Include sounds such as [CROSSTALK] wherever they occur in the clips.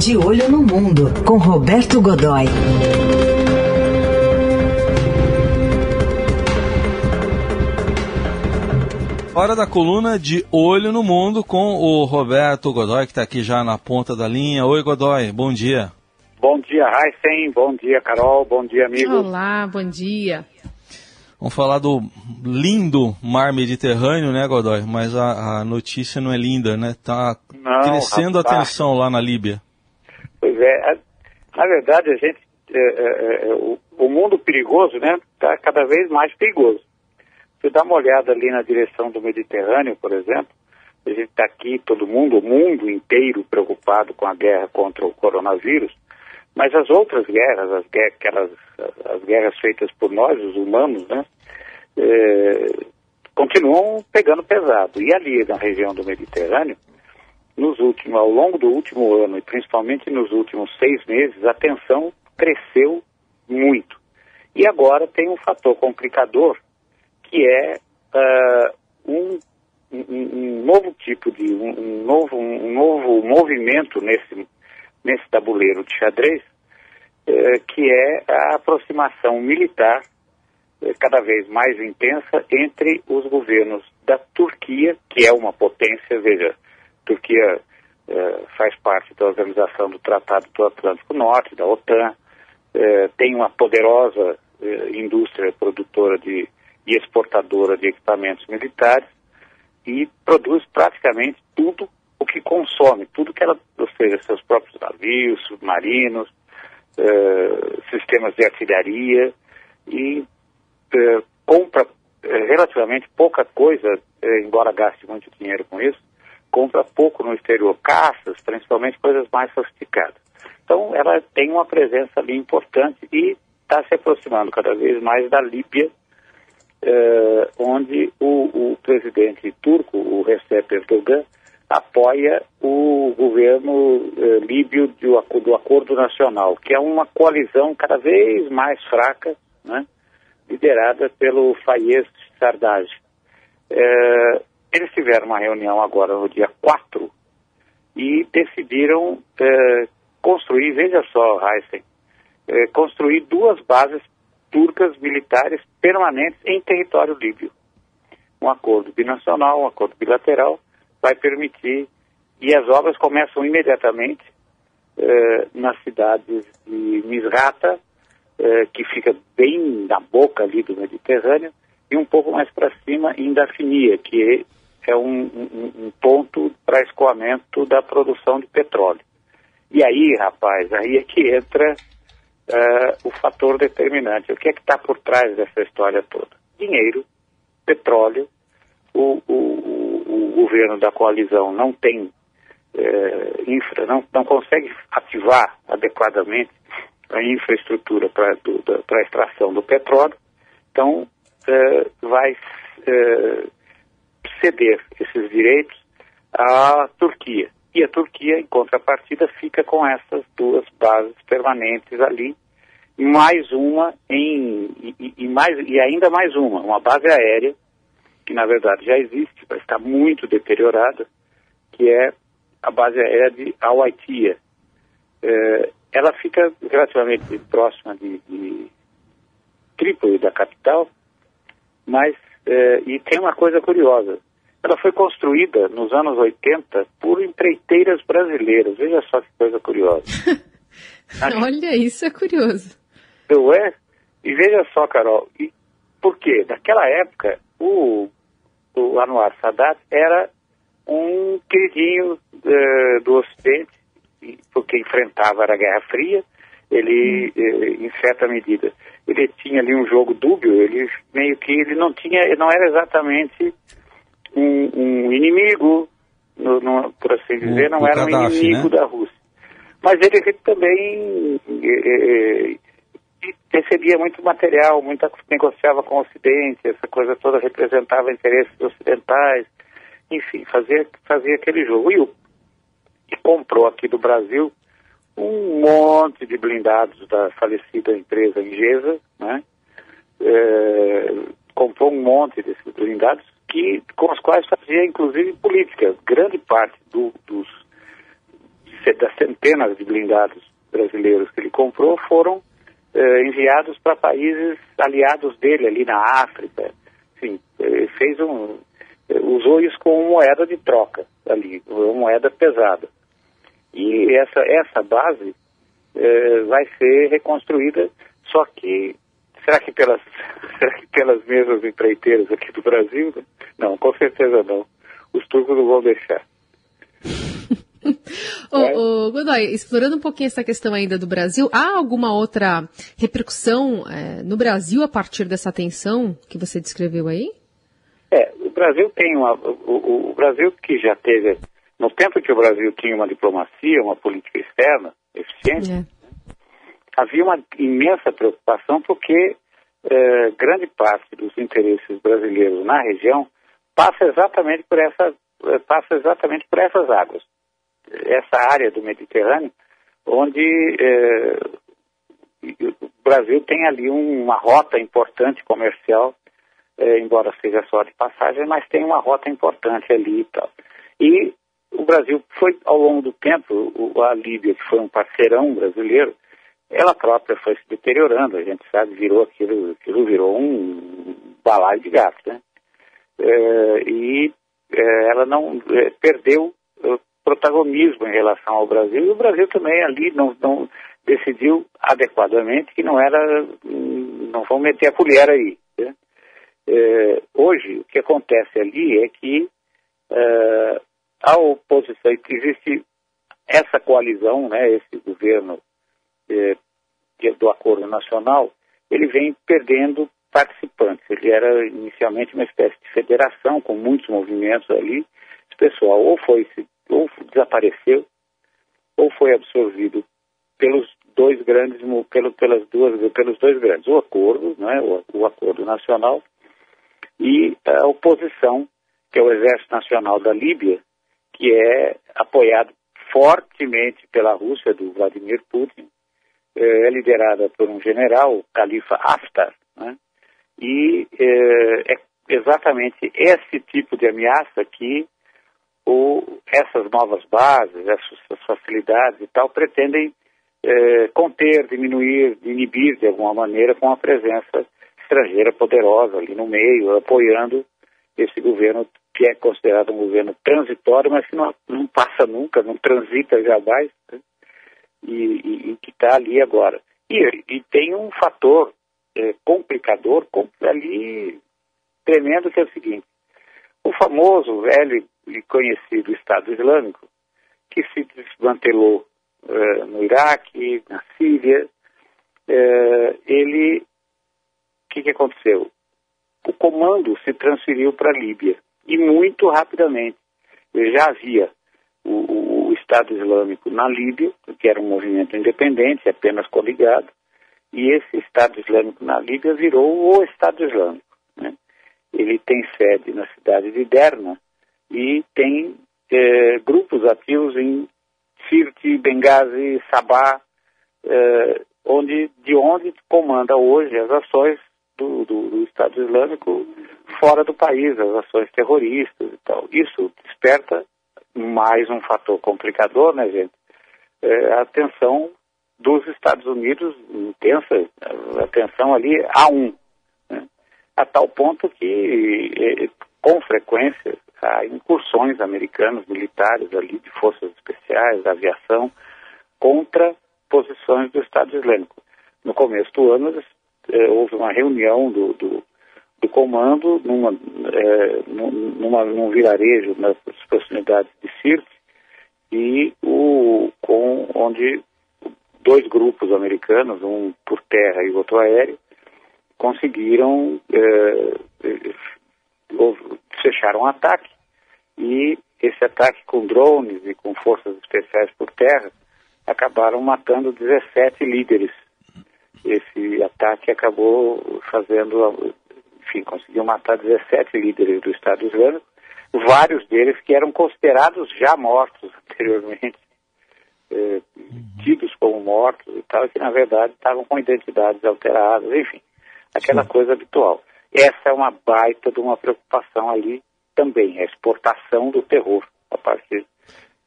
De Olho no Mundo, com Roberto Godoy. Hora da coluna de Olho no Mundo com o Roberto Godoy, que está aqui já na ponta da linha. Oi, Godoy, bom dia. Bom dia, Heisen. Bom dia, Carol. Bom dia, amigo. Olá, bom dia. Vamos falar do lindo mar Mediterrâneo, né, Godoy? Mas a, a notícia não é linda, né? Tá não, crescendo rapaz. a tensão lá na Líbia. Pois é. Na verdade, a gente, é, é, é, o, o, mundo perigoso, né, está cada vez mais perigoso. Você dá uma olhada ali na direção do Mediterrâneo, por exemplo, a gente está aqui, todo mundo, o mundo inteiro preocupado com a guerra contra o coronavírus, mas as outras guerras, as, guerras, aquelas, as guerras feitas por nós, os humanos, né, é, continuam pegando pesado. E ali na região do Mediterrâneo, nos últimos, ao longo do último ano e principalmente nos últimos seis meses, a tensão cresceu muito. E agora tem um fator complicador que é uh, um, um, um, novo tipo de um, um, novo, um novo movimento nesse, nesse tabuleiro de xadrez, uh, que é a aproximação militar uh, cada vez mais intensa entre os governos da Turquia, que é uma potência, veja, Turquia faz parte da organização do Tratado do Atlântico Norte, da OTAN, tem uma poderosa indústria produtora de e exportadora de equipamentos militares e produz praticamente tudo o que consome, tudo que ela, ou seja, seus próprios navios, submarinos, uh, sistemas de artilharia e uh, compra uh, relativamente pouca coisa, embora gaste muito dinheiro com isso, compra pouco no exterior, caças, principalmente coisas mais sofisticadas. Então, ela tem uma presença ali importante e está se aproximando cada vez mais da Líbia, eh, onde o, o, presidente turco, o Recep Erdogan, apoia o governo eh, líbio do, do, Acordo Nacional, que é uma coalizão cada vez mais fraca, né, liderada pelo Fayez Sarraj. Eh, eles tiveram uma reunião agora no dia 4 e decidiram eh, construir, veja só, Heisen, eh, construir duas bases turcas militares permanentes em território líbio. Um acordo binacional, um acordo bilateral, vai permitir, e as obras começam imediatamente eh, nas cidades de Misrata, eh, que fica bem na boca ali do Mediterrâneo, e um pouco mais para cima em Dafinia, que é um, um, um ponto para escoamento da produção de petróleo. E aí, rapaz, aí é que entra uh, o fator determinante. O que é que está por trás dessa história toda? Dinheiro, petróleo, o, o, o, governo da coalizão não tem uh, infra, não, não consegue ativar adequadamente a infraestrutura para a extração do petróleo, então uh, vai ceder esses direitos à Turquia. E a Turquia, em contrapartida, fica com essas duas bases permanentes ali, mais uma em e, e, mais e ainda mais uma, uma base aérea que na verdade já existe, mas está muito deteriorada, que é a base aérea de Al-Waitia. É, ela fica relativamente próxima de, de Trípoli, da capital, mas é, e tem uma coisa curiosa. Ela foi construída nos anos 80 por empreiteiras brasileiras. Veja só que coisa curiosa. [LAUGHS] Olha, isso é curioso. Não é? E veja só, Carol, e por quê? Naquela época, o, o Anwar Sadat era um queridinho uh, do Ocidente, porque enfrentava a Guerra Fria, ele, hum. em certa medida, ele tinha ali um jogo dúbio, ele meio que ele não tinha, não era exatamente um, um inimigo, no, no, por assim dizer, o, não o era Gaddafi, um inimigo né? da Rússia. Mas ele também é, recebia muito material, muita, negociava com o Ocidente, essa coisa toda representava interesses ocidentais, enfim, fazia, fazia aquele jogo. E, o, e comprou aqui do Brasil um monte de blindados da falecida empresa Ingesa, né? É, comprou um monte desses blindados que, com os quais fazia, inclusive, política. Grande parte do, dos das centenas de blindados brasileiros que ele comprou foram eh, enviados para países aliados dele ali na África. Enfim, fez um, usou isso como moeda de troca ali, uma moeda pesada. E essa, essa base eh, vai ser reconstruída, só que será que pelas [LAUGHS] será que pelas mesmas empreiteiras aqui do Brasil? Não, com certeza não. Os turcos não vão deixar. [LAUGHS] ô, ô, Godoy, explorando um pouquinho essa questão ainda do Brasil, há alguma outra repercussão é, no Brasil a partir dessa tensão que você descreveu aí? É, o Brasil tem uma. O, o, Brasil que já teve. No tempo que o Brasil tinha uma diplomacia, uma política externa eficiente, é. havia uma imensa preocupação porque é, grande parte dos interesses brasileiros na região passa exatamente por essa é, passa exatamente por essas águas essa área do Mediterrâneo, onde é, o Brasil tem ali uma rota importante comercial, é, embora seja só de passagem, mas tem uma rota importante ali e tal. E Brasil foi, ao longo do tempo, a Líbia, que foi um parceirão brasileiro, ela própria foi se deteriorando, a gente sabe, virou aquilo, aquilo virou um balaio de gato, né? É, e é, ela não é, perdeu protagonismo em relação ao Brasil, e o Brasil também ali não, não decidiu adequadamente que não era, não vão meter a colher aí. Né? É, hoje, o que acontece ali é que é, a oposição, existe essa coalizão, né, esse governo é, é, do Acordo Nacional, ele vem perdendo participantes. Ele era inicialmente uma espécie de federação com muitos movimentos ali. Esse pessoal ou foi ou desapareceu ou foi absorvido pelos dois grandes, pelo, pelas duas, pelos dois grandes, o acordo, né, o, o acordo nacional e a oposição, que é o Exército Nacional da Líbia, que é apoiado fortemente pela Rússia, do Vladimir Putin, é, é liderada por um general, Khalifa Haftar, né, e é, é exatamente esse tipo de ameaça que o, essas novas bases, essas facilidades e tal, pretendem é, conter, diminuir, inibir de alguma maneira com a presença estrangeira poderosa ali no meio, apoiando esse governo que é considerado um governo transitório, mas que não, não passa nunca, não transita jamais, né? e, e, e, que está ali agora. E, e, tem um fator é, complicador ali tremendo que é o seguinte: o famoso velho e conhecido Estado Islâmico, que se desmantelou uh, no Iraque, na Síria, uh, ele, o que, que aconteceu? O comando se transferiu para a Líbia, e muito rapidamente. Já havia o, o, Estado Islâmico na Líbia, que era um movimento independente, apenas coligado, e esse Estado Islâmico na Líbia virou o Estado Islâmico. Né? Ele tem sede na cidade de Derna, e tem é, grupos ativos em Sirte, Benghazi, Sabah, é, onde, de onde comanda hoje as ações do, do, do, Estado Islâmico fora do país, as ações terroristas e tal. Isso desperta mais um fator complicador, né, gente? É, a atenção dos Estados Unidos, intensa, a atenção ali a um, né? a tal ponto que, é, com frequência, há incursões americanas, militares ali, de forças especiais, da aviação, contra posições do Estado Islâmico. No começo do ano, eh, houve uma reunião do, do, do comando numa, eh, numa, num vilarejo nas proximidades de Sirte, e o, com, onde dois grupos americanos, um por terra e outro aéreo, conseguiram eh, fecharam um ataque e esse ataque com drones e com forças especiais por terra acabaram matando 17 líderes. Esse ataque acabou fazendo, enfim, conseguiu matar 17 líderes do Estado Islâmico, vários deles que eram considerados já mortos [LAUGHS] anteriormente, eh, tidos como mortos e tal, que na verdade estavam com identidades alteradas, enfim, aquela Sim. coisa habitual. Essa é uma baita de uma preocupação ali também, a exportação do terror a partir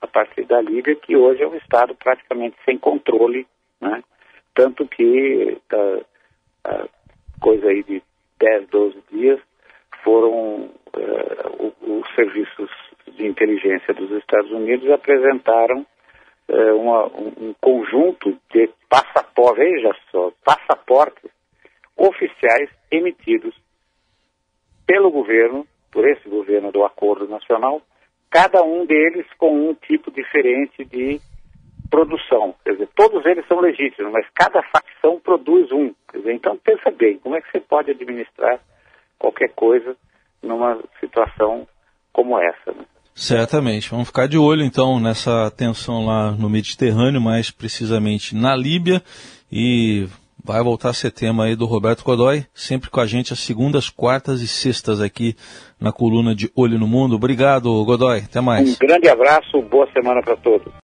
a partir da Líbia, que hoje é um Estado praticamente sem controle, né? Tanto que uh, uh, coisa aí de 10, 12 dias foram uh, os serviços de inteligência dos Estados Unidos apresentaram uma, um conjunto de passaportes, veja só, passaportes oficiais emitidos pelo governo, por esse governo do Acordo Nacional, cada um deles com um tipo diferente de produção. Quer dizer, todos eles são legítimos, mas cada facção produz um. Quer dizer, então pensa bem, como é que você pode administrar qualquer coisa numa situação como essa? Né? Certamente. Vamos ficar de olho então nessa tensão lá no Mediterrâneo, mais precisamente na Líbia. E vai voltar a ser tema aí do Roberto Godoy, sempre com a gente às segundas, quartas e sextas aqui na coluna de Olho no Mundo. Obrigado, Godoy. Até mais. Um grande abraço, boa semana para todos.